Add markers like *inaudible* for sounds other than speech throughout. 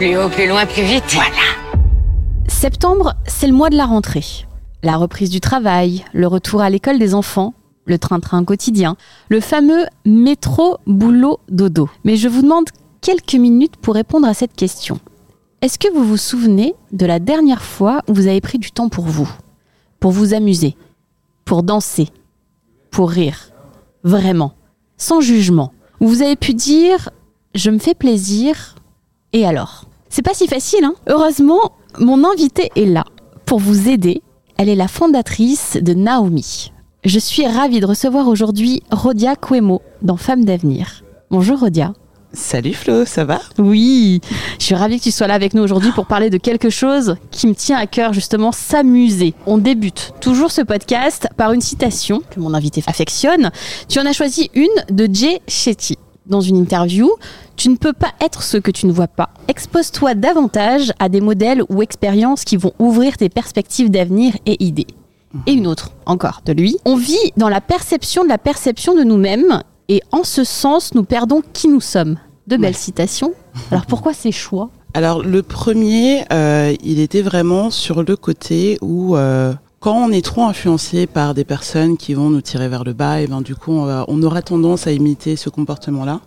Plus haut, plus loin, plus vite. Voilà. Septembre, c'est le mois de la rentrée. La reprise du travail, le retour à l'école des enfants, le train-train quotidien, le fameux métro boulot dodo. Mais je vous demande quelques minutes pour répondre à cette question. Est-ce que vous vous souvenez de la dernière fois où vous avez pris du temps pour vous? Pour vous amuser? Pour danser? Pour rire? Vraiment? Sans jugement? Où vous avez pu dire je me fais plaisir et alors? C'est pas si facile, hein Heureusement, mon invitée est là pour vous aider. Elle est la fondatrice de Naomi. Je suis ravie de recevoir aujourd'hui Rodia Cuemo dans Femmes d'avenir. Bonjour Rodia. Salut Flo, ça va? Oui, je suis ravie que tu sois là avec nous aujourd'hui pour parler de quelque chose qui me tient à cœur, justement, s'amuser. On débute toujours ce podcast par une citation que mon invité affectionne. Tu en as choisi une de Jay Shetty. Dans une interview, tu ne peux pas être ce que tu ne vois pas. Expose-toi davantage à des modèles ou expériences qui vont ouvrir tes perspectives d'avenir et idées. Et une autre, encore, de lui. On vit dans la perception de la perception de nous-mêmes et en ce sens, nous perdons qui nous sommes. De belles citations. Alors *laughs* pourquoi ces choix? Alors le premier, euh, il était vraiment sur le côté où euh, quand on est trop influencé par des personnes qui vont nous tirer vers le bas, et ben du coup on, aura tendance à imiter ce comportement-là.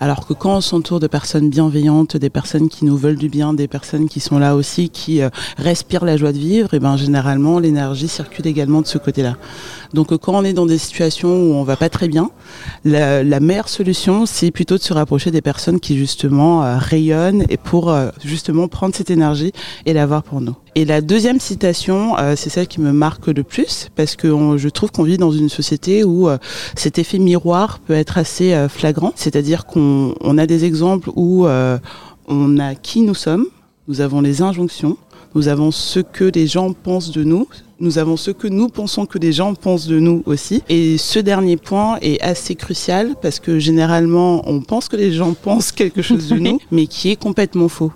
Alors que quand on s'entoure de personnes bienveillantes, des personnes qui nous veulent du bien, des personnes qui sont là aussi, qui euh, respirent la joie de vivre, et ben généralement l'énergie circule également de ce côté-là. Donc euh, quand on est dans des situations où on va pas très bien, la, la meilleure solution c'est plutôt de se rapprocher des personnes qui justement euh, rayonnent et pour justement prendre cette énergie et l'avoir pour nous. Et la deuxième citation, euh, c'est celle qui me marque le plus parce que on- je trouve qu'on vit dans une société où euh, cet effet miroir peut être assez euh, flagrant. C'est-à-dire qu'on on a des exemples où euh, on a qui nous sommes, nous avons les injonctions, nous avons ce que les gens pensent de nous, nous avons ce que nous pensons que les gens pensent de nous aussi. Et ce dernier point est assez crucial parce que généralement, on pense que les gens *laughs* pensent quelque chose de nous, mais qui est complètement faux.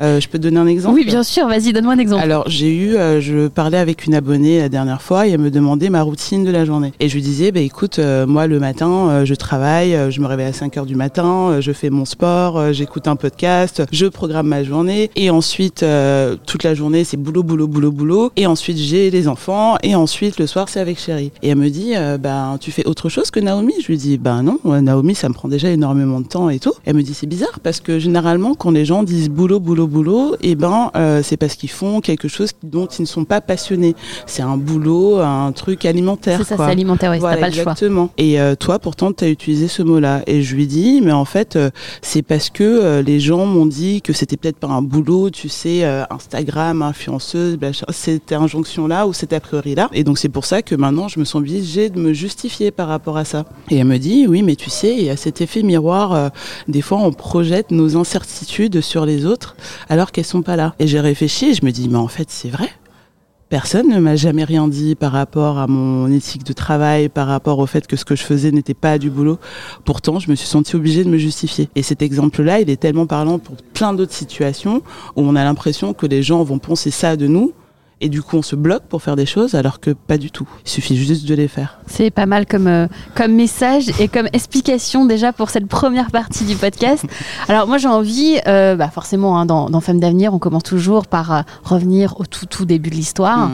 Euh, je peux te donner un exemple Oui, bien sûr, vas-y, donne-moi un exemple. alors j'ai eu, euh, je parlais avec une abonnée la dernière fois et elle me demandait ma routine de la journée. Et je lui disais, bah écoute, euh, moi le matin, euh, je travaille, euh, je me réveille à 5 heures du matin, euh, je fais mon sport, euh, j'écoute un podcast, je programme ma journée et ensuite euh, toute la journée c'est boulot, boulot, boulot, boulot. Et ensuite j'ai les enfants et ensuite le soir c'est avec chérie. Et elle me dit, ben tu fais autre chose que Naomi? Je lui dis, ben non, euh, Naomi ça me prend déjà énormément de temps et tout. Elle me dit c'est bizarre parce que généralement quand les gens disent boulot, boulot, boulot, et eh ben euh, c'est parce qu'ils font quelque chose dont ils ne sont pas passionnés. C'est un boulot, un truc alimentaire. C'est ça, c'est alimentaire, oui, voilà, t'as pas le choix. exactement. Et euh, toi, pourtant, tu as utilisé ce mot-là. Et je lui dis, mais en fait, euh, c'est parce que euh, les gens m'ont dit que c'était peut-être pas un boulot, tu sais, euh, Instagram, influenceuse, machin, cette injonction-là ou cette a priori-là. Et donc c'est pour ça que maintenant, je me sens obligée de me justifier par rapport à ça. Et elle me dit, oui, mais tu sais, il y a cet effet miroir. euh, des fois, on projette nos incertitudes sur les autres alors qu'elles sont pas là. Et j'ai réfléchi et je me dis, mais en fait, c'est vrai. Personne ne m'a jamais rien dit par rapport à mon éthique de travail, par rapport au fait que ce que je faisais n'était pas du boulot. Pourtant, je me suis sentie obligée de me justifier. Et cet exemple-là, il est tellement parlant pour plein d'autres situations où on a l'impression que les gens vont penser ça de nous. Et du coup, on se bloque pour faire des choses alors que pas du tout. Il suffit juste de les faire. C'est pas mal comme, euh, comme message et comme explication déjà pour cette première partie du podcast. *laughs* Alors moi j'ai envie, euh, bah forcément hein, dans, dans Femmes d'avenir on commence toujours par euh, revenir au tout tout début de l'histoire.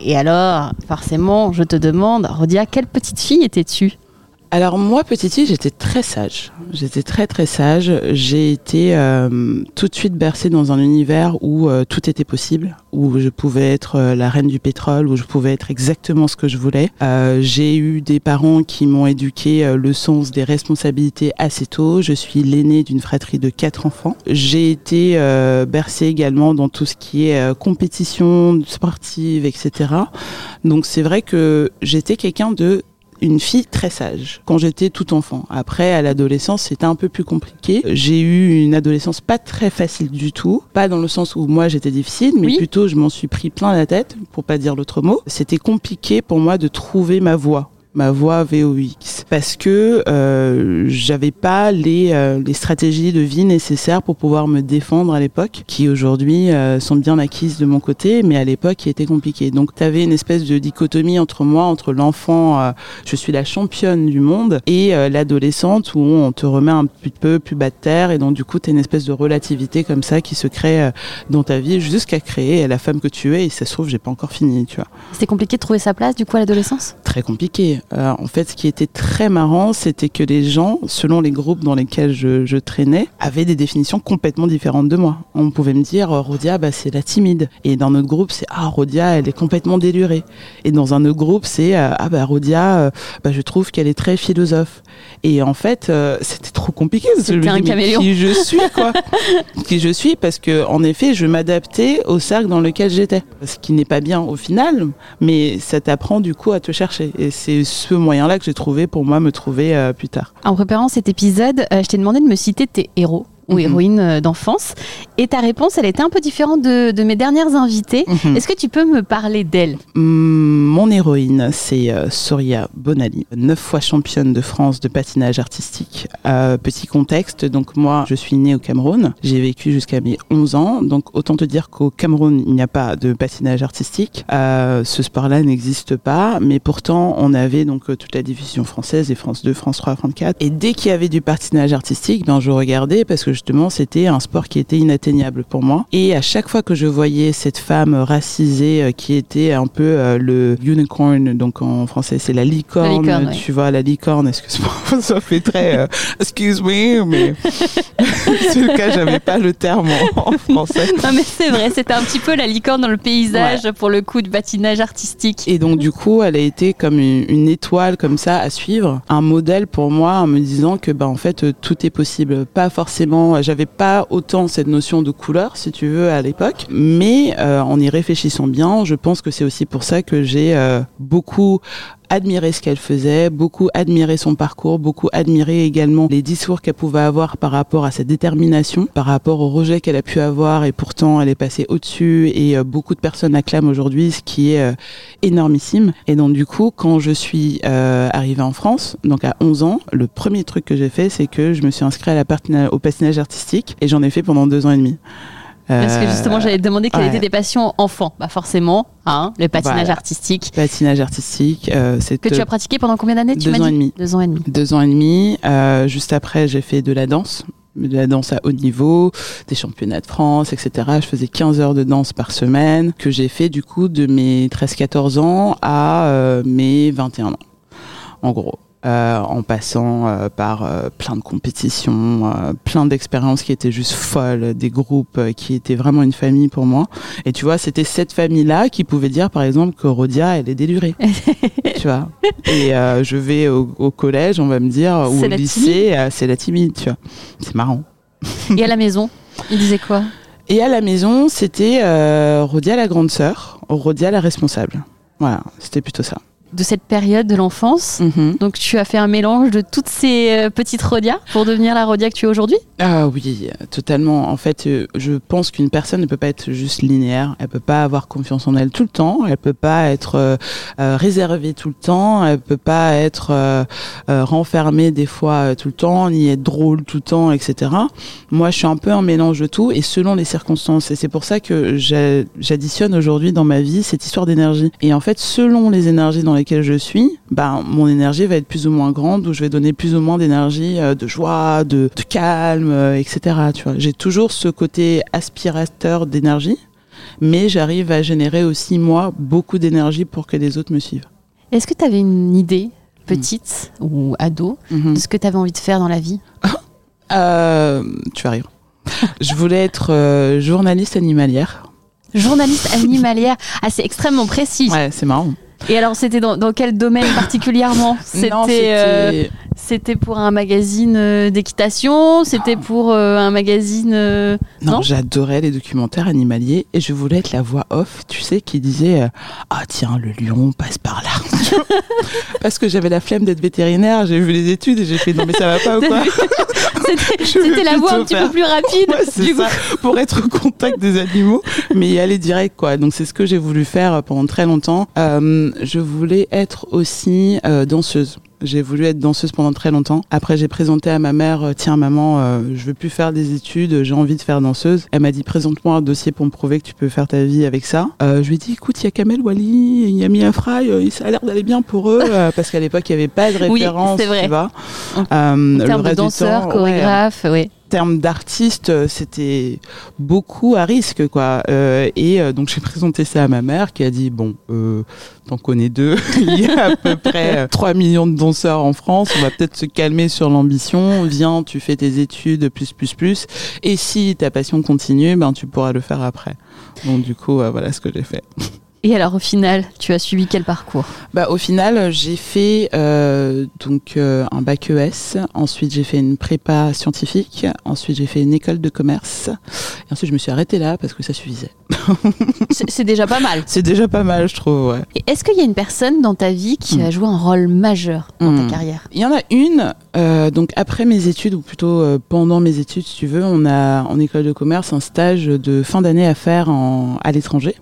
Et alors forcément je te demande, Rodia, quelle petite fille étais-tu? Alors moi, petite fille, j'étais très sage. J'étais très très sage. J'ai été euh, tout de suite bercée dans un univers où euh, tout était possible, où je pouvais être euh, la reine du pétrole, où je pouvais être exactement ce que je voulais. J'ai eu des parents qui m'ont éduqué le sens des responsabilités assez tôt. Je suis l'aînée d'une fratrie de quatre enfants. J'ai été bercée également dans tout ce qui est compétition sportive, etc. Donc c'est vrai que j'étais quelqu'un de une fille très sage quand j'étais tout enfant. Après, à l'adolescence, c'était un peu plus compliqué. J'ai eu une adolescence pas très facile du tout. Pas dans le sens où moi j'étais difficile, mais Oui. plutôt je m'en suis pris plein la tête, pour pas dire l'autre mot. C'était compliqué pour moi de trouver ma voie ma voie VOX parce que euh, j'avais pas les, euh, les stratégies de vie nécessaires pour pouvoir me défendre à l'époque qui aujourd'hui euh, sont bien acquises de mon côté mais à l'époque qui était compliqué donc tu avais une espèce de dichotomie entre moi entre l'enfant euh, je suis la championne du monde et euh, l'adolescente où on te remet un petit peu plus bas de terre et donc du coup tu as une espèce de relativité comme ça qui se crée euh, dans ta vie jusqu'à créer la femme que tu es et ça se trouve j'ai pas encore fini tu vois. C'était compliqué de trouver sa place du coup à l'adolescence? Très compliqué. Euh, en fait, ce qui était très marrant, c'était que les gens, selon les groupes dans lesquels je, je traînais, avaient des définitions complètement différentes de moi. On pouvait me dire, euh, Rodia, bah, c'est la timide. Et dans notre groupe, c'est, ah, Rodia, elle est complètement délurée. Et dans un autre groupe, c'est, euh, ah, bah, Rodia, bah, je trouve qu'elle est très philosophe. Et en fait, euh, c'était trop compliqué. C'était un caméléon. Qui je suis, quoi. *laughs* qui je suis, parce que, en effet, je m'adaptais au cercle dans lequel j'étais. Ce qui n'est pas bien au final, mais ça t'apprend du coup à te chercher. Et c'est ce moyen-là que j'ai trouvé pour moi me trouver euh, plus tard. En préparant cet épisode, euh, je t'ai demandé de me citer tes héros ou Mhm. héroïnes euh, d'enfance. Et ta réponse, elle était un peu différente de, de mes dernières invitées. Mhm. Est-ce que tu peux me parler d'elle? Hum, Mon héroïne, c'est euh, Soria Bonali, neuf fois championne de France de patinage artistique. Euh, petit contexte, donc moi, je suis née au Cameroun. J'ai vécu jusqu'à mes 11 ans. Donc autant te dire qu'au Cameroun, il n'y a pas de patinage artistique. Euh, ce sport-là n'existe pas, mais pourtant, on avait donc toute la division française, et France 2, France 3, France 4. Et dès qu'il y avait du patinage artistique, ben je regardais parce que justement, c'était un sport qui était inatteignable pour moi. Et à chaque fois que je voyais cette femme racisée euh, qui était un peu euh, le unicorn, donc en français c'est la licorne, La licorne, ouais. tu vois, la licorne, excuse-moi, *laughs* ça fait très euh, excuse me, mais *laughs* c'est le cas, j'avais pas le terme en, en français. Non mais c'est vrai, c'était un petit peu la licorne dans le paysage pour le coup de patinage artistique. Et donc du coup, elle a été comme une, une étoile comme ça à suivre, un modèle pour moi en me disant que bah en fait tout est possible. Pas forcément, euh, j'avais pas autant cette notion de couleur si tu veux à l'époque, mais euh, en y réfléchissant bien, je pense que c'est aussi pour ça que j'ai euh, beaucoup admiré ce qu'elle faisait, beaucoup admiré son parcours, beaucoup admiré également les discours qu'elle pouvait avoir par rapport à sa détermination, par rapport au rejet qu'elle a pu avoir et pourtant elle est passée au-dessus et euh, beaucoup de personnes acclament aujourd'hui, ce qui est euh, énormissime. Et donc du coup, quand je suis euh, arrivée en France, donc à 11 ans, le premier truc que j'ai fait, c'est que je me suis inscrite au patinage artistique et j'en ai fait pendant deux ans et demi. Parce que Euh, justement, j'allais te demander quelles ouais. étaient tes passions enfants. Bah forcément, hein, le patinage Voilà. artistique. patinage artistique, euh, c'est Que tu as pratiqué pendant combien d'années tu deux m'as ans dit et demi. Deux ans et demi. deux ans et demi. Euh, juste après, j'ai fait de la danse, de la danse à haut niveau, des championnats de France, etc. Je faisais 15 heures de danse par semaine, que j'ai fait du coup de mes 13-14 ans à euh, mes 21 ans, en gros. Euh, en passant euh, par euh, plein de compétitions, plein d'expériences qui étaient juste folles, des groupes qui étaient vraiment une famille pour moi. Et tu vois, c'était cette famille-là qui pouvait dire, par exemple, que Rodia, elle est délurée. *laughs* tu vois. Et je vais au, au collège, on va me dire, ou au lycée, c'est la timide, tu vois. C'est marrant. Et à la maison, il disait quoi? Et à la maison, c'était Rodia la grande sœur, Rodia la responsable. Voilà, c'était plutôt ça. De cette période de l'enfance. Mhm. Donc tu as fait un mélange de toutes ces euh, petites Rodias pour devenir la Rodia que tu es aujourd'hui? Ah oui, totalement. En fait, euh, je pense qu'une personne ne peut pas être juste linéaire. Elle peut pas avoir confiance en elle tout le temps. Elle peut pas être euh, réservée tout le temps. Elle peut pas être euh, euh, renfermée des fois tout le temps, ni être drôle tout le temps, etc. Moi, je suis un peu un mélange de tout et selon les circonstances. Et c'est pour ça que j'a- j'additionne aujourd'hui dans ma vie cette histoire d'énergie. Et en fait, selon les énergies dans lesquelles je suis, ben mon énergie va être plus ou moins grande ou je vais donner plus ou moins d'énergie, euh, de joie, de, de calme, euh, etc. Tu vois, j'ai toujours ce côté aspirateur d'énergie, mais j'arrive à générer aussi moi beaucoup d'énergie pour que les autres me suivent. Est-ce que tu avais une idée, petite ou ado, Mhm. de ce que tu avais envie de faire dans la vie? *laughs* Euh, tu vas rire. *laughs* je voulais être journaliste animalière. Journaliste animalière. Ah, c'est extrêmement précis. Ouais, c'est marrant. Et alors, c'était dans, dans quel domaine particulièrement *laughs* C'était euh, c'était- pour un magazine euh, d'équitation C'était pour euh, un magazine. euh, Non, Non j'adorais les documentaires animaliers et je voulais être la voix off, tu sais, qui disait euh, Ah tiens, le lion passe par là. *laughs* Parce que j'avais la flemme d'être vétérinaire, j'ai vu les études et j'ai fait Non, mais ça va pas ou quoi *laughs* C'était la voix un petit peu plus rapide. Ouais, coup. pour être au contact des animaux, mais y aller direct, quoi. Donc c'est ce que j'ai voulu faire pendant très longtemps. Euh, je voulais être aussi euh, danseuse. J'ai voulu être danseuse pendant très longtemps. Après, j'ai présenté à ma mère, euh, tiens maman, euh, je veux plus faire des études, j'ai envie de faire danseuse. Elle m'a dit, présente-moi un dossier pour me prouver que tu peux faire ta vie avec ça. Euh, je lui ai dit, écoute, il y a Kamel Wally, il y a Mia Fry, euh, ça a l'air d'aller bien pour eux, euh, parce qu'à l'époque, il n'y avait pas de *laughs* Oui, référence, c'est vrai. tu vois. En- termes de reste du danseur, temps, ouais, chorégraphe, oui. Termes d'artiste, euh, c'était beaucoup à risque, quoi. Euh, et euh, donc j'ai présenté ça à ma mère qui a dit bon, euh, t'en connais deux, *laughs* il y a à peu près euh, 3 millions de danseurs en France, on va peut-être se calmer sur l'ambition. Viens, tu fais tes études plus plus plus, et si ta passion continue, ben tu pourras le faire après. Donc du coup, euh, voilà ce que j'ai fait. *laughs* Et alors, au final, tu as suivi quel parcours? Bah, au final, j'ai fait euh, donc euh, un bac ES. Ensuite, j'ai fait une prépa scientifique. Ensuite, j'ai fait une école de commerce. Et ensuite, je me suis arrêtée là parce que ça suffisait. C'est déjà pas mal. C'est déjà pas mal, je trouve. Ouais. Est-ce qu'il y a une personne dans ta vie qui Mm. a joué un rôle majeur dans ta carrière? Il y en a une. euh, donc après mes études ou plutôt pendant mes études, si tu veux, on a en école de commerce un stage de fin d'année à faire en, à l'étranger.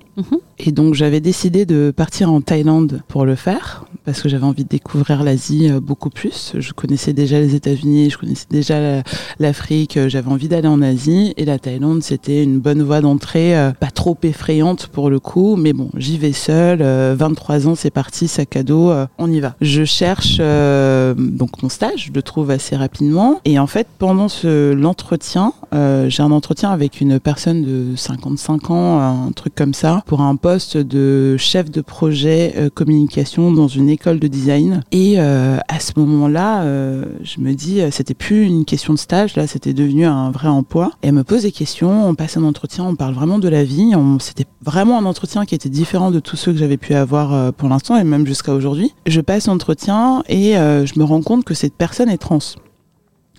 Et donc j'avais décidé de partir en Thaïlande pour le faire parce que j'avais envie de découvrir l'Asie euh, beaucoup plus. Je connaissais déjà les États-Unis, je connaissais déjà la- l'Afrique, euh, j'avais envie d'aller en Asie et la Thaïlande c'était une bonne voie d'entrée, euh, pas trop effrayante pour le coup, mais bon j'y vais seule, euh, 23 ans c'est parti, sac à dos, on y va. Je cherche euh, donc mon stage, je le trouve assez rapidement et en fait pendant ce l'entretien, euh, j'ai un entretien avec une personne de 55 ans, un truc comme ça, pour un poste de chef de projet communication dans une école de design. Et euh, à ce moment-là, euh, je me dis, euh, c'était plus une question de stage, là, c'était devenu un vrai emploi. Et elle me pose des questions, on passe un entretien, on parle vraiment de la vie. C'était vraiment un entretien qui était différent de tous ceux que j'avais pu avoir pour l'instant et même jusqu'à aujourd'hui. Je passe l'entretien et je me rends compte que cette personne est trans.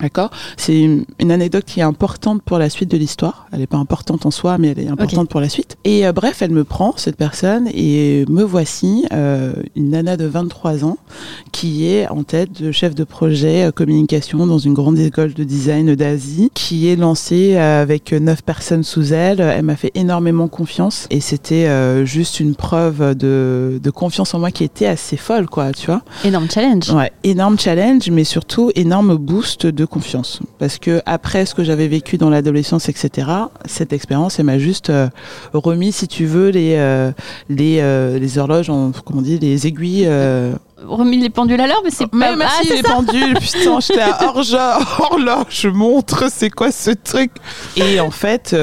D'accord C'est une, anecdote qui est importante pour la suite de l'histoire. Elle n'est pas importante en soi, mais elle est importante pour la suite. Et euh, bref, elle me prend, cette personne, et me voici, euh, une nana de 23 ans, qui est en tête de chef de projet euh, communication dans une grande école de design d'Asie, qui est lancée avec neuf personnes sous elle. Elle m'a fait énormément confiance, et c'était juste une preuve de, de confiance en moi qui était assez folle, quoi, tu vois. Énorme challenge. Ouais, énorme challenge, mais surtout énorme boost de confiance. Parce que après ce que j'avais vécu dans l'adolescence, etc., cette expérience, elle m'a juste euh, remis, si tu veux, les euh, les euh, les horloges, en, comment on dit, les aiguilles. Remis les pendules à l'heure, mais c'est pas ah, les ça. pendules, *laughs* putain, j'étais à horloge, horloge, montre, c'est quoi ce truc? Et en fait.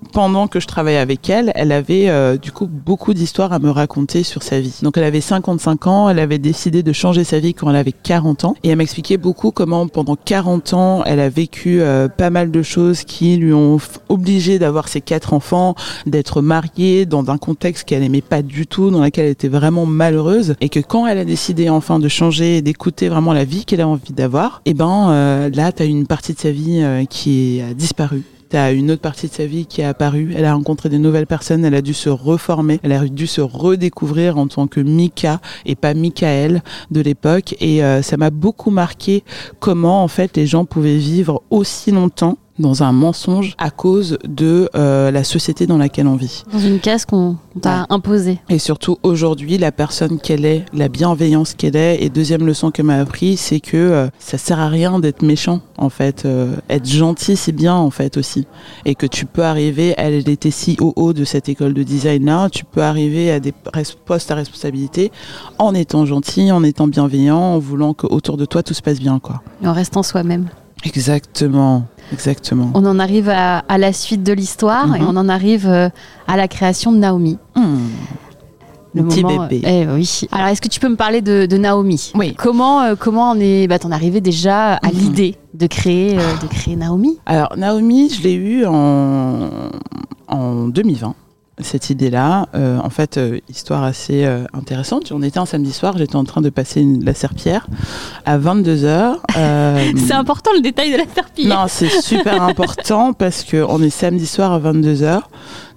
Euh, pendant que je travaillais avec elle, elle avait euh, du coup beaucoup d'histoires à me raconter sur sa vie. Donc elle avait 55 ans, elle avait décidé de changer sa vie quand elle avait 40 ans. Et elle m'expliquait beaucoup comment pendant 40 ans, elle a vécu euh, pas mal de choses qui lui ont obligé d'avoir ses quatre enfants, d'être mariée dans un contexte qu'elle aimait pas du tout, dans lequel elle était vraiment malheureuse. Et que quand elle a décidé enfin de changer et d'écouter vraiment la vie qu'elle a envie d'avoir, et eh ben euh, là tu as une partie de sa vie qui a disparu T'as une autre partie de sa vie qui est apparue. Elle a rencontré des nouvelles personnes. Elle a dû se reformer. Elle a dû se redécouvrir en tant que Mika et pas Michael de l'époque. Et euh, ça m'a beaucoup marqué comment en fait les gens pouvaient vivre aussi longtemps dans un mensonge à cause de euh, la société dans laquelle on vit. Dans une case qu'on t'a imposée. Et surtout aujourd'hui, la personne qu'elle est, la bienveillance qu'elle est. Et deuxième leçon qu'elle m'a appris, c'est que euh, ça sert à rien d'être méchant en fait. Euh, être gentil, c'est bien en fait aussi. Et que tu peux arriver, elle, était si haut de cette école de design là, tu peux arriver à des postes à responsabilité en étant gentil, en étant bienveillant, en voulant que autour de toi tout se passe bien quoi. Et en restant soi-même. Exactement, exactement. On en arrive à, la suite de l'histoire et mhm. on en arrive euh, à la création de Naomi. Hmm. Le petit bébé. Eh oui. Alors, est-ce que tu peux me parler de, Naomi? Oui. Comment, euh, comment on est, bah, t'en arrivé déjà à mhm. l'idée de créer, euh, de créer Naomi? Alors, Naomi, je l'ai eu en, en 2020 cette idée-là. Euh, en fait, euh, histoire assez euh, intéressante. On était un samedi soir, j'étais en train de passer la serpillère à 22h. *laughs* c'est important le détail de la serpillère. Non, c'est super *laughs* important parce qu'on est samedi soir à 22h.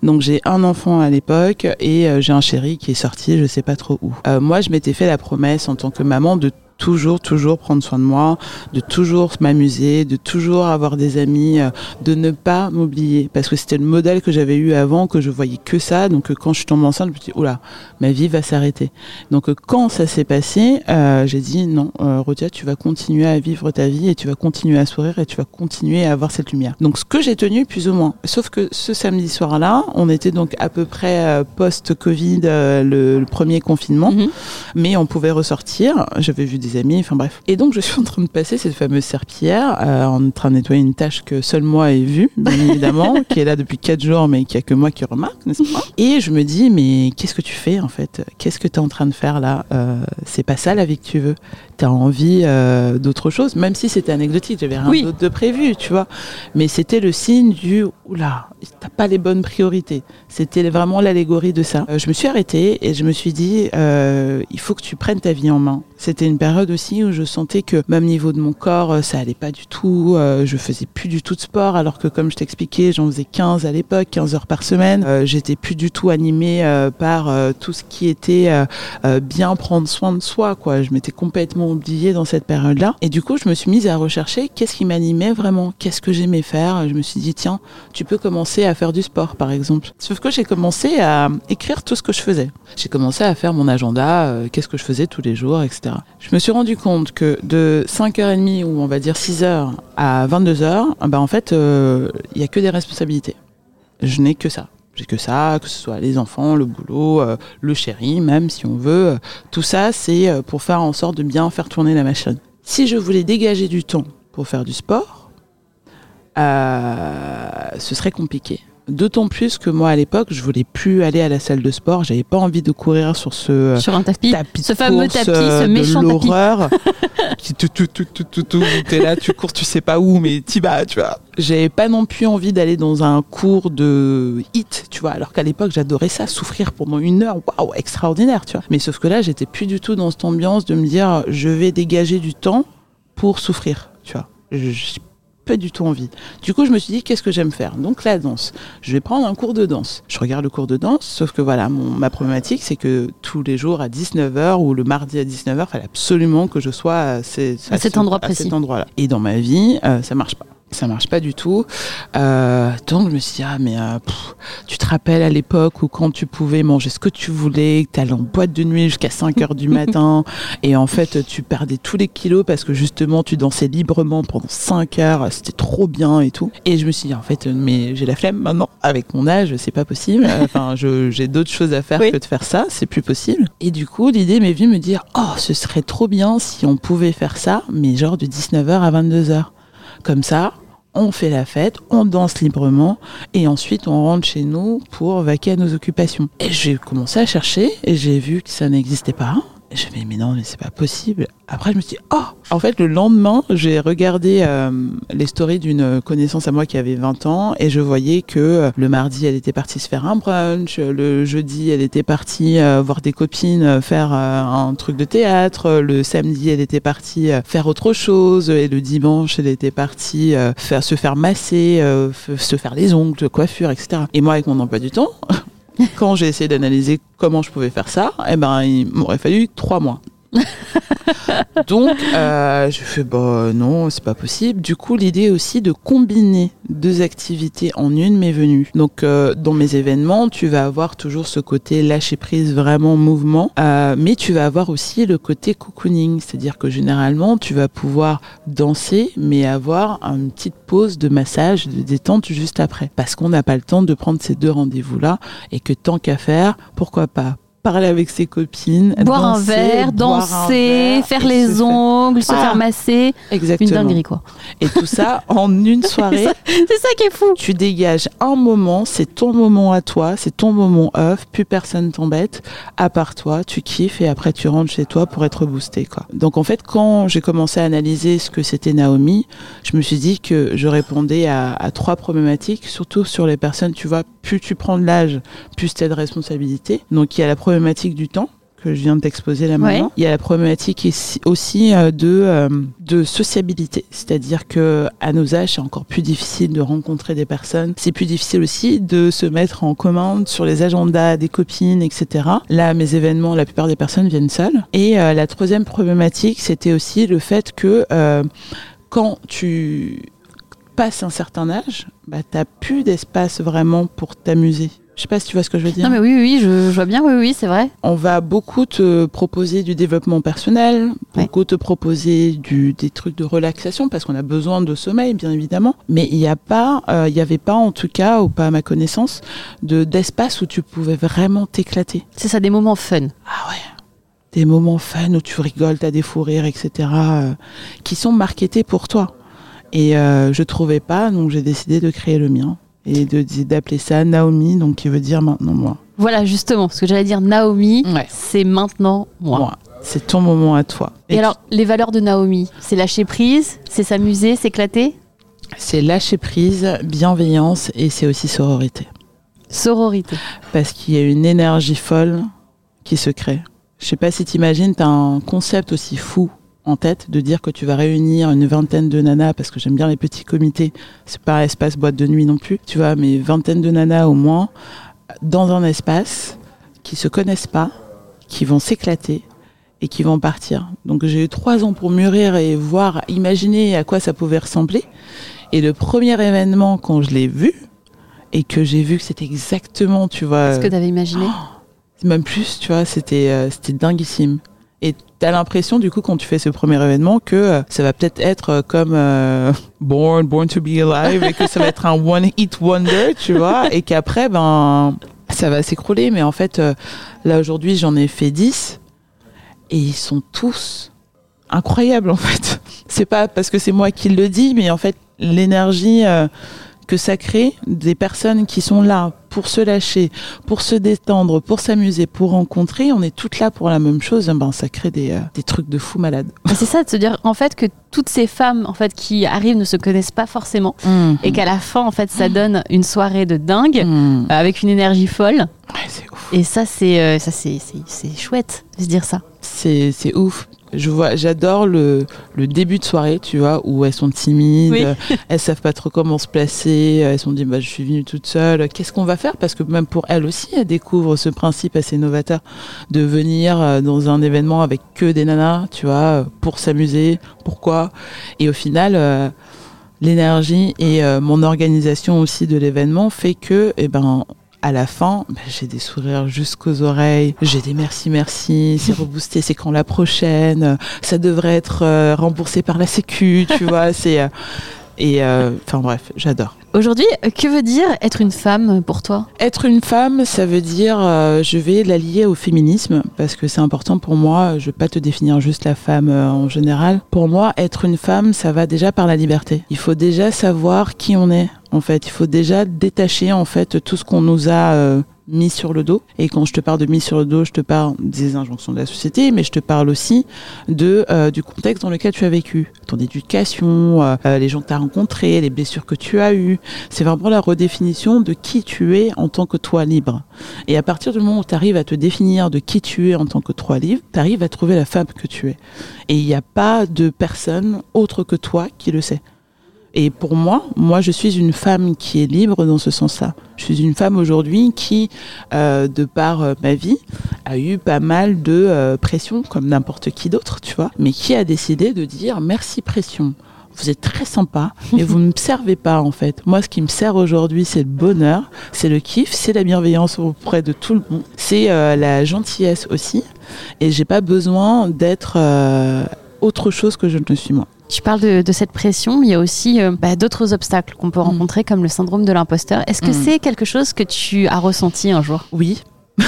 Donc j'ai un enfant à l'époque et j'ai un chéri qui est sorti, je sais pas trop où. moi, je m'étais fait la promesse en tant que maman de toujours, toujours prendre soin de moi, de toujours m'amuser, de toujours avoir des amis, euh, de ne pas m'oublier. Parce que c'était le modèle que j'avais eu avant, que je voyais que ça. Donc euh, quand je suis tombée enceinte, je me suis dit, oula, ma vie va s'arrêter. Donc euh, quand ça s'est passé, j'ai dit, non, Rodia, tu vas continuer à vivre ta vie et tu vas continuer à sourire et tu vas continuer à avoir cette lumière. Donc ce que j'ai tenu plus ou moins. Sauf que ce samedi soir-là, on était donc à peu près post-Covid, le, premier confinement, mhm. mais on pouvait ressortir. J'avais vu des amis, enfin bref. Et donc je suis en train de passer cette fameuse serpillière, euh, en train de nettoyer une tâche que seul moi ai vue, bien *laughs* évidemment, qui est là depuis 4 jours, mais qui a que moi qui remarque, n'est-ce pas? Et je me dis, mais qu'est-ce que tu fais en fait? Qu'est-ce que tu es en train de faire là? Euh, C'est pas ça la vie que tu veux. Tu as envie euh, d'autre chose, même si c'était anecdotique, j'avais rien d'autre de prévu, tu vois. Mais c'était le signe du, oula, t'as pas les bonnes priorités. C'était vraiment l'allégorie de ça. je me suis arrêtée et je me suis dit, il faut que tu prennes ta vie en main. C'était une période aussi où je sentais que même niveau de mon corps, euh, ça allait pas du tout. Euh, je faisais plus du tout de sport, alors que comme je t'expliquais, j'en faisais 15 à l'époque, 15 heures par semaine. Euh, j'étais plus du tout animée par tout ce qui était bien prendre soin de soi. Quoi, je m'étais complètement oubliée dans cette période-là. Et du coup, je me suis mise à rechercher qu'est-ce qui m'animait vraiment, qu'est-ce que j'aimais faire. Je me suis dit tiens, tu peux commencer à faire du sport, par exemple. Sauf que j'ai commencé à écrire tout ce que je faisais. J'ai commencé à faire mon agenda, qu'est-ce que je faisais tous les jours, etc. Je me suis rendu compte que de 5h30 ou on va dire 6h à 22h, ah ben en fait, il euh, n'y a que des responsabilités. Je n'ai que ça. J'ai que ça, que ce soit les enfants, le boulot, euh, le chéri, même si on veut. Tout ça, c'est euh, pour faire en sorte de bien faire tourner la machine. Si je voulais dégager du temps pour faire du sport, ce serait compliqué. D'autant plus que moi à l'époque, je voulais plus aller à la salle de sport. J'avais pas envie de courir sur ce sur un tapis, ce fameux tapis, ce méchant de l'horreur. *laughs* qui tout tout tout tout tout tout. T'es là, tu cours, tu sais pas où, mais t'y vas, tu vois. J'avais pas non plus envie d'aller dans un cours de hit, tu vois. Alors qu'à l'époque, j'adorais ça, souffrir pendant une heure, waouh, extraordinaire, tu vois. Mais sauf que là, j'étais plus du tout dans cette ambiance de me dire, je vais dégager du temps pour souffrir, tu vois. Je, pas du tout envie. Du coup, je me suis dit, qu'est-ce que j'aime faire? Donc la danse. Je vais prendre un cours de danse. Je regarde le cours de danse, sauf que voilà, ma problématique, c'est que tous les jours à 19h ou le mardi à 19h, il fallait absolument que je sois à, cet endroit précis. cet endroit-là. Et dans ma vie, euh, ça marche pas ça marche pas du tout. Euh, donc je me suis dit, ah mais euh, tu te rappelles à l'époque où quand tu pouvais manger ce que tu voulais, que tu allais en boîte de nuit jusqu'à 5 heures du *laughs* matin, et en fait tu perdais tous les kilos parce que justement tu dansais librement pendant 5 heures, c'était trop bien et tout. Et je me suis dit, en fait, mais j'ai la flemme maintenant, avec mon âge, c'est pas possible. *laughs* Enfin, j'ai d'autres choses à faire que de faire ça, c'est plus possible. Et du coup, l'idée m'est venue me dire, oh, ce serait trop bien si on pouvait faire ça, mais genre de 19h à 22h. Comme ça, on fait la fête, on danse librement et ensuite on rentre chez nous pour vaquer à nos occupations. Et j'ai commencé à chercher et j'ai vu que ça n'existait pas. Je me mais non, mais c'est pas possible. Après, je me suis dit, oh En fait, le lendemain, j'ai regardé euh, les stories d'une connaissance à moi qui avait 20 ans et je voyais que euh, le mardi, elle était partie se faire un brunch, le jeudi, elle était partie euh, voir des copines faire un truc de théâtre, le samedi, elle était partie faire autre chose et le dimanche, elle était partie faire, se faire masser, se faire les ongles, coiffure, etc. Et moi, avec mon emploi du temps, *laughs* Quand j'ai essayé d'analyser comment je pouvais faire ça, eh ben, il m'aurait fallu trois mois. *laughs* Donc, euh, je fais bah non, c'est pas possible. Du coup, l'idée aussi de combiner deux activités en une m'est venue. Donc, euh, dans mes événements, tu vas avoir toujours ce côté lâcher prise, vraiment mouvement, euh, mais tu vas avoir aussi le côté cocooning, c'est-à-dire que généralement, tu vas pouvoir danser, mais avoir une petite pause de massage, de détente juste après, parce qu'on n'a pas le temps de prendre ces deux rendez-vous-là, et que tant qu'à faire, pourquoi pas? Parler avec ses copines, boire un verre, danser, faire les ongles, se faire masser. Exactement. Une dinguerie quoi. Et tout ça en une *laughs* soirée. c'est ça qui est fou. Tu dégages un moment, c'est ton moment à toi, c'est ton moment off, plus personne t'embête, à part toi, tu kiffes et après tu rentres chez toi pour être boosté quoi. Donc en fait quand j'ai commencé à analyser ce que c'était Naomi, je me suis dit que je répondais à, à trois problématiques, surtout sur les personnes, tu vois, plus tu prends de l'âge, plus tu as de responsabilités. Donc il y a la problématique du temps que je viens de t'exposer là maintenant. Il y a la problématique aussi euh, de, euh, de sociabilité, c'est-à-dire que à nos âges, c'est encore plus difficile de rencontrer des personnes. C'est plus difficile aussi de se mettre en commande sur les agendas des copines, etc. Là, mes événements, la plupart des personnes viennent seules. Et euh, la troisième problématique, c'était aussi le fait que quand tu passes un certain âge, bah, tu n'as plus d'espace vraiment pour t'amuser. Je sais pas si tu vois ce que je veux dire. Non mais oui, oui, je, vois bien, oui, oui, c'est vrai. On va beaucoup te proposer du développement personnel, beaucoup te proposer du, des trucs de relaxation parce qu'on a besoin de sommeil, bien évidemment. Mais il n'y a pas, euh, il y avait pas en tout cas, ou pas à ma connaissance, de d'espace où tu pouvais vraiment t'éclater. C'est ça, des moments fun. Ah ouais. Des moments fun où tu rigoles, tu as des fous rires, etc. Euh, qui sont marketés pour toi. Et euh, je trouvais pas, donc j'ai décidé de créer le mien et de d'appeler ça Naomi, donc qui veut dire maintenant moi. Voilà justement, ce que j'allais dire Naomi, c'est maintenant moi. C'est ton moment à toi. Et, alors, les valeurs de Naomi, c'est lâcher prise, c'est s'amuser, s'éclater? C'est lâcher prise, bienveillance et c'est aussi sororité. Sororité. Parce qu'il y a une énergie folle qui se crée. Je sais pas si tu imagines, tu as un concept aussi fou en tête de dire que tu vas réunir une vingtaine de nanas parce que j'aime bien les petits comités. C'est pas espace boîte de nuit non plus. Tu vois, mais vingtaine de nanas au moins dans un espace qui se connaissent pas, qui vont s'éclater et qui vont partir. Donc j'ai eu trois ans pour mûrir et voir, imaginer à quoi ça pouvait ressembler. Et le premier événement quand je l'ai vu et que j'ai vu que c'était exactement, tu vois, ce que tu avais imaginé. même plus, tu vois, c'était euh, c'était dinguissime. Et t'as l'impression, du coup, quand tu fais ce premier événement, que euh, ça va peut-être être euh, comme euh, Born, Born to be Alive, et que ça va être un one hit wonder, tu vois, et qu'après, ben, ça va s'écrouler. Mais en fait, là aujourd'hui, j'en ai fait 10, et ils sont tous incroyables, en fait. *laughs* C'est pas parce que c'est moi qui le dis, mais en fait, l'énergie que ça crée des personnes qui sont là pour se lâcher, pour se détendre, pour s'amuser, pour rencontrer. On est toutes là pour la même chose. Ben, ça crée des, euh, des trucs de fou malade. *laughs* C'est ça, de se dire en fait que toutes ces femmes en fait qui arrivent ne se connaissent pas forcément mhm. et qu'à la fin en fait ça donne une soirée de dingue mhm. euh, avec une énergie folle. Et ça c'est euh, ça c'est chouette de se dire ça. C'est ouf je vois, j'adore le, le, début de soirée, tu vois, où elles sont timides, *laughs* elles savent pas trop comment se placer, elles sont dit, bah, je suis venue toute seule, qu'est-ce qu'on va faire? Parce que même pour elles aussi, elles découvrent ce principe assez novateur de venir euh, dans un événement avec que des nanas, tu vois, pour s'amuser, pourquoi? Et au final, euh, l'énergie et euh, mon organisation aussi de l'événement fait que, eh ben, à la fin, bah, j'ai des sourires jusqu'aux oreilles, j'ai des merci merci, c'est reboosté, c'est quand la prochaine, ça devrait être euh, remboursé par la Sécu, tu *laughs* vois, c'est euh, Et euh, enfin bref, j'adore. Aujourd'hui, que veut dire être une femme pour toi? Être une femme, ça veut dire, euh, je vais l'allier au féminisme, parce que c'est important pour moi, je vais pas te définir juste la femme euh, en général. Pour moi, être une femme, ça va déjà par la liberté. Il faut déjà savoir qui on est, en fait. Il faut déjà détacher, en fait, tout ce qu'on nous a euh, mis sur le dos. Et quand je te parle de mis sur le dos, je te parle des injonctions de la société, mais je te parle aussi de euh, du contexte dans lequel tu as vécu, ton éducation, euh, euh, les gens que tu as rencontrés, les blessures que tu as eues. C'est vraiment la redéfinition de qui tu es en tant que toi libre. Et à partir du moment où tu arrives à te définir de qui tu es en tant que toi libre, tu arrives à trouver la femme que tu es. Et il n'y a pas de personne autre que toi qui le sait. Et pour moi, moi, je suis une femme qui est libre dans ce sens-là. Je suis une femme aujourd'hui qui, euh, de par euh, ma vie, a eu pas mal de euh, pression, comme n'importe qui d'autre, tu vois, mais qui a décidé de dire merci pression. Vous êtes très sympa, mais vous ne me servez pas en fait. Moi, ce qui me sert aujourd'hui, c'est le bonheur, c'est le kiff, c'est la bienveillance auprès de tout le monde, c'est la gentillesse aussi. Et j'ai pas besoin d'être autre chose que je ne suis moi. Tu parles de, de cette pression, mais il y a aussi euh, bah, d'autres obstacles qu'on peut rencontrer, comme le syndrome de l'imposteur. Est-ce que Mm. c'est quelque chose que tu as ressenti un jour? Oui, *laughs*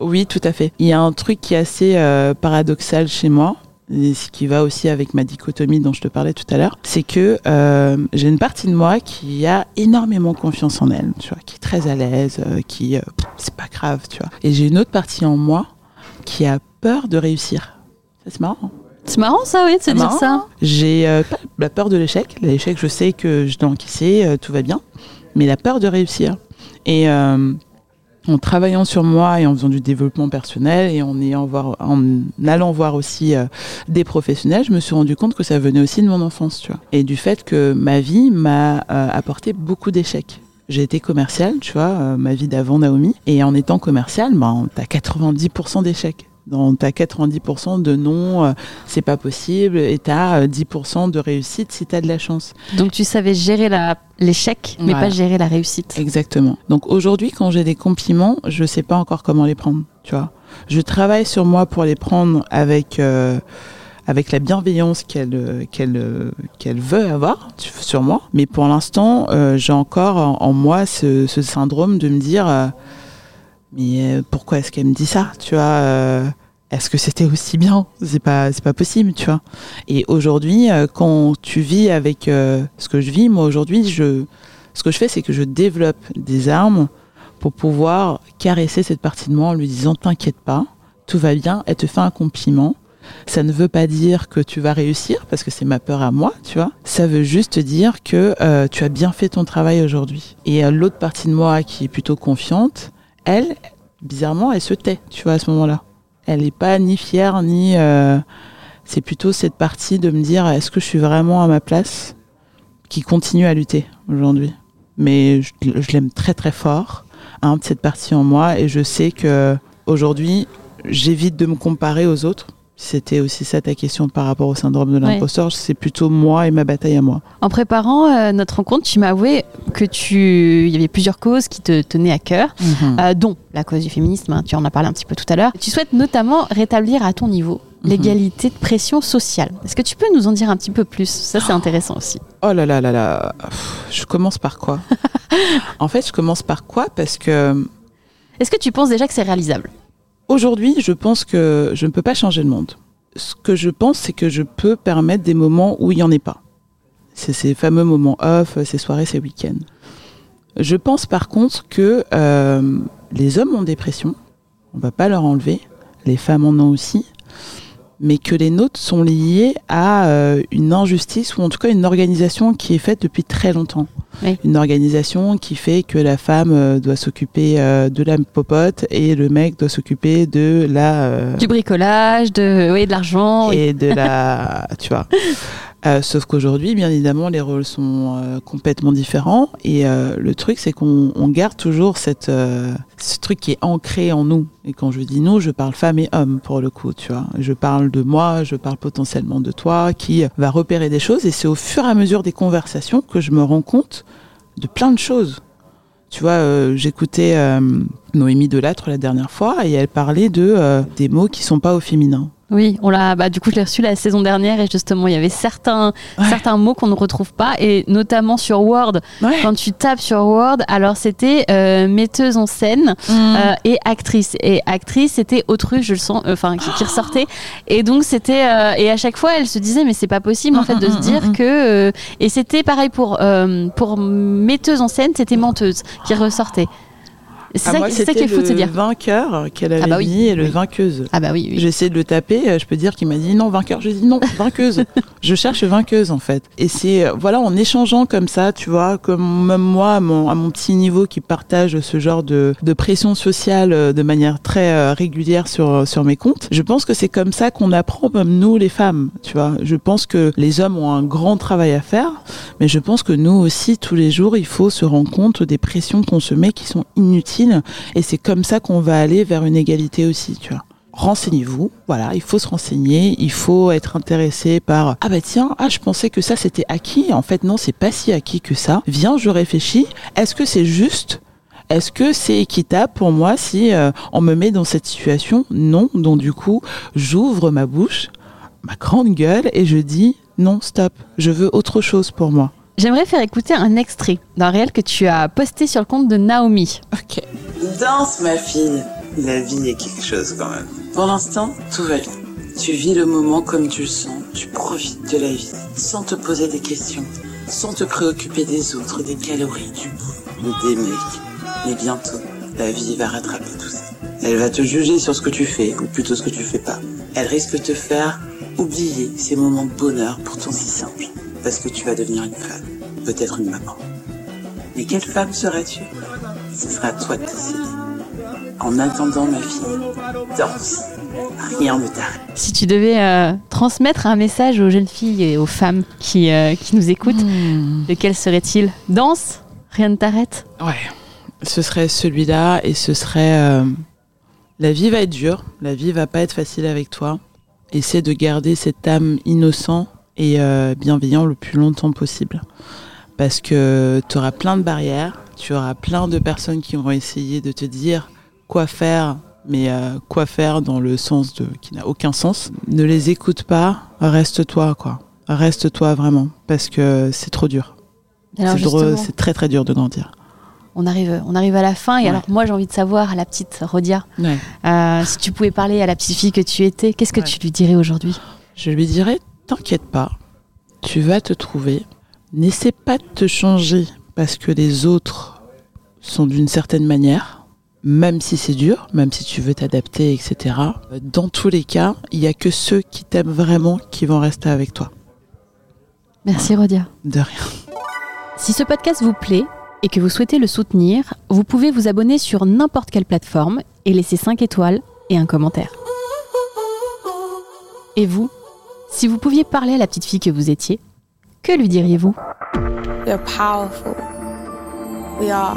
oui, tout à fait. Il y a un truc qui est assez euh, paradoxal chez moi. Et ce qui va aussi avec ma dichotomie dont je te parlais tout à l'heure, c'est que euh, j'ai une partie de moi qui a énormément confiance en elle, tu vois, qui est très à l'aise, qui c'est pas grave, tu vois. Et j'ai une autre partie en moi qui a peur de réussir. Ça c'est marrant. C'est marrant ça, oui, de se dire ça. J'ai euh, pas la peur de l'échec. L'échec, je sais que je dois encaisser, euh, tout va bien. Mais la peur de réussir. Et euh, en travaillant sur moi et en faisant du développement personnel et en, ayant voir, en allant voir aussi euh, des professionnels, je me suis rendu compte que ça venait aussi de mon enfance, tu vois. Et du fait que ma vie m'a euh, apporté beaucoup d'échecs. J'ai été commerciale, tu vois, euh, ma vie d'avant Naomi. Et en étant commerciale, ben, t'as 90% d'échecs. Dans t'as 90% de non, euh, c'est pas possible, et t'as euh, 10% de réussite si t'as de la chance. Donc tu savais gérer l'échec, mais Voilà. pas gérer la réussite. Exactement. Donc aujourd'hui, quand j'ai des compliments, je sais pas encore comment les prendre, tu vois. Je travaille sur moi pour les prendre avec euh, avec la bienveillance qu'elle euh, qu'elle euh, qu'elle veut avoir tu- sur moi. Mais pour l'instant, euh, j'ai encore en, en moi ce, ce syndrome de me dire euh, mais pourquoi est-ce qu'elle me dit ça, tu vois euh, Est-ce que c'était aussi bien? C'est pas c'est pas possible, tu vois. Et aujourd'hui, euh, quand tu vis avec euh, ce que je vis, moi aujourd'hui, je ce que je fais, c'est que je développe des armes pour pouvoir caresser cette partie de moi en lui disant T'inquiète pas, tout va bien, elle te fait un compliment. Ça ne veut pas dire que tu vas réussir, parce que c'est ma peur à moi, tu vois. Ça veut juste dire que euh, tu as bien fait ton travail aujourd'hui. Et l'autre partie de moi qui est plutôt confiante, elle, bizarrement, elle se tait, tu vois, à ce moment-là. Elle n'est pas ni fière, ni... euh, c'est plutôt cette partie de me dire, est-ce que je suis vraiment à ma place qui continue à lutter aujourd'hui? Mais je, l'aime très très fort, hein, cette partie en moi, et je sais que aujourd'hui, j'évite de me comparer aux autres. C'était aussi ça ta question par rapport au syndrome de Ouais. l'imposteur. C'est plutôt moi et ma bataille à moi. En préparant euh, notre rencontre, tu m'as avoué que tu, il y avait plusieurs causes qui te tenaient à cœur, Mhm. euh, dont la cause du féminisme. hein, tu en as parlé un petit peu tout à l'heure. Tu souhaites notamment rétablir à ton niveau Mhm. l'égalité de pression sociale. Est-ce que tu peux nous en dire un petit peu plus? Ça, c'est intéressant aussi. Oh là là là là. Je commence par quoi? *laughs* En fait, je commence par quoi? Parce que Est-ce que tu penses déjà que c'est réalisable? Aujourd'hui, je pense que je ne peux pas changer le monde. Ce que je pense, c'est que je peux permettre des moments où il n'y en ait pas. C'est ces fameux moments off, ces soirées, ces week-ends. Je pense par contre que euh, les hommes ont des pressions, on va pas leur enlever, les femmes en ont aussi, mais que les nôtres sont liées à euh, une injustice ou en tout cas une organisation qui est faite depuis très longtemps. Oui. Une organisation qui fait que la femme euh, doit s'occuper euh, de la popote et le mec doit s'occuper de la Du bricolage, de, oui, de l'argent. oui. et de la *laughs* tu vois. Euh, sauf qu'aujourd'hui, bien évidemment, les rôles sont euh, complètement différents. Et euh, le truc, c'est qu'on on garde toujours cette, ce truc qui est ancré en nous. Et quand je dis nous, je parle femme et homme pour le coup, tu vois. Je parle de moi, je parle potentiellement de toi, qui va repérer des choses. Et c'est au fur et à mesure des conversations que je me rends compte de plein de choses. Tu vois, j'écoutais Noémie Delattre la dernière fois et elle parlait de des mots qui sont pas au féminin. Oui, on l'a. Bah, du coup, je l'ai reçu la saison dernière et justement, il y avait certains, certains mots qu'on ne retrouve pas et notamment sur Word. Quand tu tapes sur Word, alors c'était euh, metteuse en scène Mm. euh, et actrice. Et actrice, c'était autruche, je le sens, euh, enfin, qui, qui ressortait. Et donc, c'était. euh, et à chaque fois, elle se disait, mais c'est pas possible en fait de se dire que. euh, et c'était pareil pour, euh, pour metteuse en scène, c'était menteuse qui ressortait. C'est Ah, ça, ça qu'il faut se le dire. vainqueur qu'elle avait Ah bah oui, mis et le vainqueuse. Ah bah oui, oui. J'ai essayé de le taper, euh, je peux dire qu'il m'a dit non vainqueur, j'ai dit non *laughs* vainqueuse. je cherche vainqueuse en fait. Et c'est euh, voilà en échangeant comme ça, tu vois, comme même moi à mon, à mon petit niveau qui partage ce genre de, de pression sociale euh, de manière très euh, régulière sur sur mes comptes. Je pense que c'est comme ça qu'on apprend même nous les femmes, tu vois. Je pense que les hommes ont un grand travail à faire, mais je pense que nous aussi tous les jours il faut se rendre compte des pressions qu'on se met qui sont inutiles et c'est comme ça qu'on va aller vers une égalité aussi, tu vois renseignez-vous. Voilà, il faut se renseigner, il faut être intéressé par ah bah tiens, ah je pensais que ça c'était acquis. En fait non, c'est pas si acquis que ça. Viens, je réfléchis. Est-ce que c'est juste? Est-ce que c'est équitable pour moi si euh, on me met dans cette situation? Non. Donc du coup, j'ouvre ma bouche, ma grande gueule et je dis non, stop. Je veux autre chose pour moi. J'aimerais faire écouter un extrait d'un réel que tu as posté sur le compte de Naomi. Ok. Danse, ma fille. La vie est quelque chose quand même. Pour l'instant, tout va bien. Tu vis le moment comme tu le sens. Tu profites de la vie sans te poser des questions, sans te préoccuper des autres, des calories, du bout, des mecs. Mais bientôt, la vie va rattraper tout ça. Elle va te juger sur ce que tu fais, ou plutôt ce que tu fais pas. Elle risque de te faire oublier ces moments de bonheur pourtant si simples. Parce que tu vas devenir une femme, peut-être une maman. Mais quelle femme seras-tu Ce sera à toi de décider. En attendant, ma fille, danse. Rien ne t'arrête. Si tu devais euh, transmettre un message aux jeunes filles et aux femmes qui, euh, qui nous écoutent, lequel serait-il? Danse Rien ne t'arrête? Ouais. Ce serait celui-là et ce serait euh, la vie va être dure, la vie va pas être facile avec toi. Essaie de garder cette âme innocent et euh, bienveillant le plus longtemps possible. Parce que tu auras plein de barrières, tu auras plein de personnes qui vont essayer de te dire quoi faire, mais euh, quoi faire dans le sens de qui n'a aucun sens. Ne les écoute pas, reste-toi quoi. Reste-toi vraiment parce que c'est trop dur. C'est très très dur de grandir. on arrive, on arrive à la fin et Ouais. alors moi j'ai envie de savoir à la petite Rodia, Ouais. euh, si tu pouvais parler à la petite fille que tu étais, qu'est-ce que Ouais. tu lui dirais aujourd'hui? Je lui dirais, t'inquiète pas, tu vas te trouver. N'essaie pas de te changer parce que les autres sont d'une certaine manière, même si c'est dur, même si tu veux t'adapter, etc. Dans tous les cas, il y a que ceux qui t'aiment vraiment qui vont rester avec toi. Merci Rodia. De rien. Si ce podcast vous plaît et que vous souhaitez le soutenir, vous pouvez vous abonner sur n'importe quelle plateforme et laisser 5 étoiles et un commentaire. Et vous, si vous pouviez parler à la petite fille que vous étiez, que lui diriez-vous? We're powerful. We are.